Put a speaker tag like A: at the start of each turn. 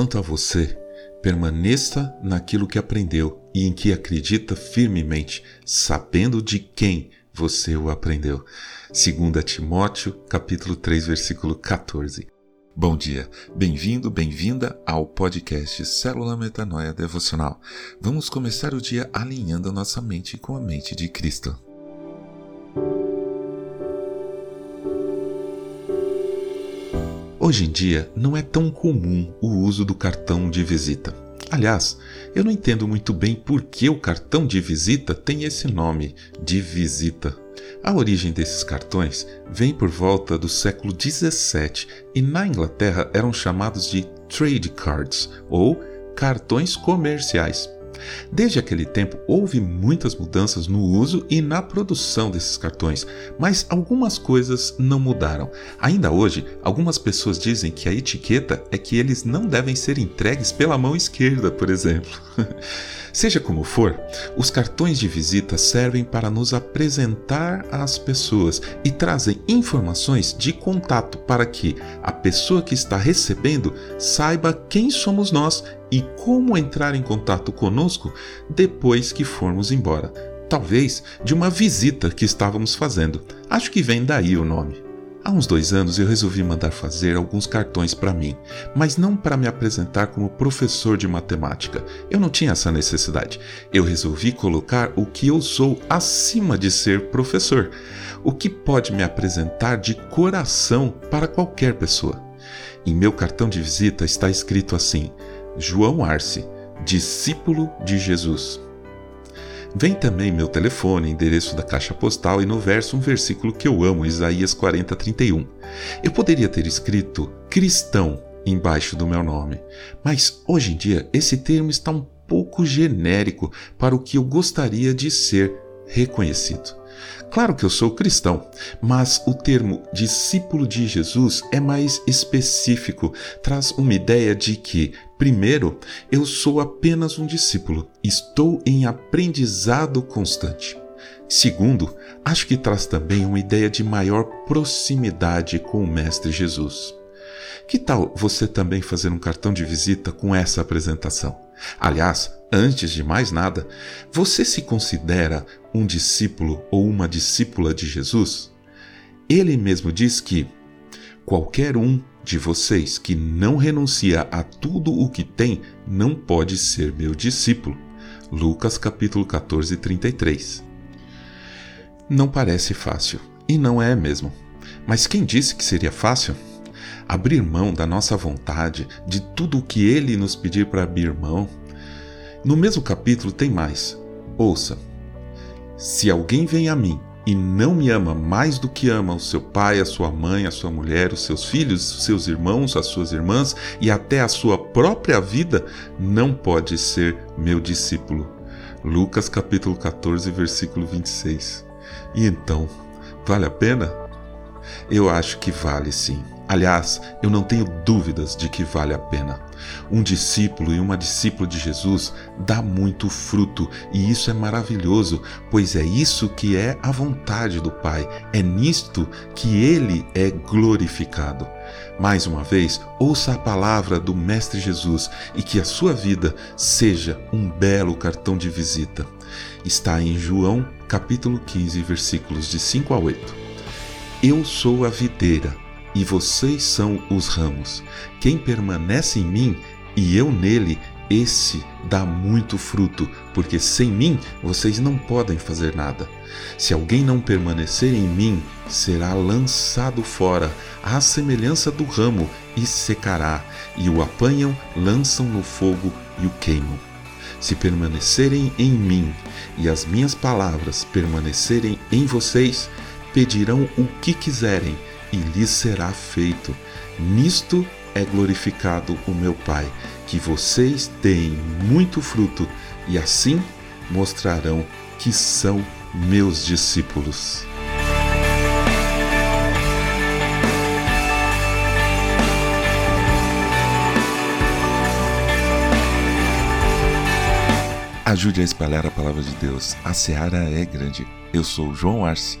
A: Quanto a você, permaneça naquilo que aprendeu e em que acredita firmemente, sabendo de quem você o aprendeu. 2 Timóteo, capítulo 3, versículo 14. Bom dia, bem-vindo, bem-vinda ao podcast Célula Metanoia Devocional. Vamos começar o dia alinhando nossa mente com a mente de Cristo. Hoje em dia não é tão comum o uso do cartão de visita. Aliás, eu não entendo muito bem por que o cartão de visita tem esse nome de visita. A origem desses cartões vem por volta do século 17 e na Inglaterra eram chamados de trade cards ou cartões comerciais. Desde aquele tempo, houve muitas mudanças no uso e na produção desses cartões, mas algumas coisas não mudaram. Ainda hoje, algumas pessoas dizem que a etiqueta é que eles não devem ser entregues pela mão esquerda, por exemplo. Seja como for, os cartões de visita servem para nos apresentar às pessoas e trazem informações de contato para que a pessoa que está recebendo saiba quem somos nós e como entrar em contato conosco depois que formos embora. Talvez de uma visita que estávamos fazendo. Acho que vem daí o nome. Há uns dois anos eu resolvi mandar fazer alguns cartões para mim, mas não para me apresentar como professor de matemática. Eu não tinha essa necessidade. Eu resolvi colocar o que eu sou acima de ser professor, o que pode me apresentar de coração para qualquer pessoa. Em meu cartão de visita está escrito assim: João Arce, discípulo de Jesus. Vem também meu telefone, endereço da caixa postal e no verso um versículo que eu amo, Isaías 40, 31. Eu poderia ter escrito cristão embaixo do meu nome, mas hoje em dia esse termo está um pouco genérico para o que eu gostaria de ser reconhecido. Claro que eu sou cristão, mas o termo discípulo de Jesus é mais específico, traz uma ideia de que, primeiro, eu sou apenas um discípulo, estou em aprendizado constante. Segundo, acho que traz também uma ideia de maior proximidade com o Mestre Jesus. Que tal você também fazer um cartão de visita com essa apresentação? Aliás, antes de mais nada, você se considera um discípulo ou uma discípula de Jesus? Ele mesmo diz que qualquer um de vocês que não renuncia a tudo o que tem não pode ser meu discípulo. Lucas capítulo 14, 33. Não parece fácil, e não é mesmo. Mas quem disse que seria fácil? abrir mão da nossa vontade, de tudo o que ele nos pedir para abrir mão. No mesmo capítulo tem mais. Ouça: Se alguém vem a mim e não me ama mais do que ama o seu pai, a sua mãe, a sua mulher, os seus filhos, os seus irmãos, as suas irmãs e até a sua própria vida, não pode ser meu discípulo. Lucas capítulo 14, versículo 26. E então, vale a pena? Eu acho que vale sim. Aliás, eu não tenho dúvidas de que vale a pena. Um discípulo e uma discípula de Jesus dá muito fruto e isso é maravilhoso, pois é isso que é a vontade do Pai, é nisto que ele é glorificado. Mais uma vez, ouça a palavra do Mestre Jesus e que a sua vida seja um belo cartão de visita. Está em João, capítulo 15, versículos de 5 a 8. Eu sou a videira e vocês são os ramos. Quem permanece em mim e eu nele, esse dá muito fruto, porque sem mim vocês não podem fazer nada. Se alguém não permanecer em mim, será lançado fora, à semelhança do ramo, e secará, e o apanham, lançam no fogo e o queimam. Se permanecerem em mim e as minhas palavras permanecerem em vocês, pedirão o que quiserem e lhes será feito. Nisto é glorificado o meu Pai, que vocês deem muito fruto e assim mostrarão que são meus discípulos. Ajude a espalhar a palavra de Deus. A seara é grande. Eu sou João Arce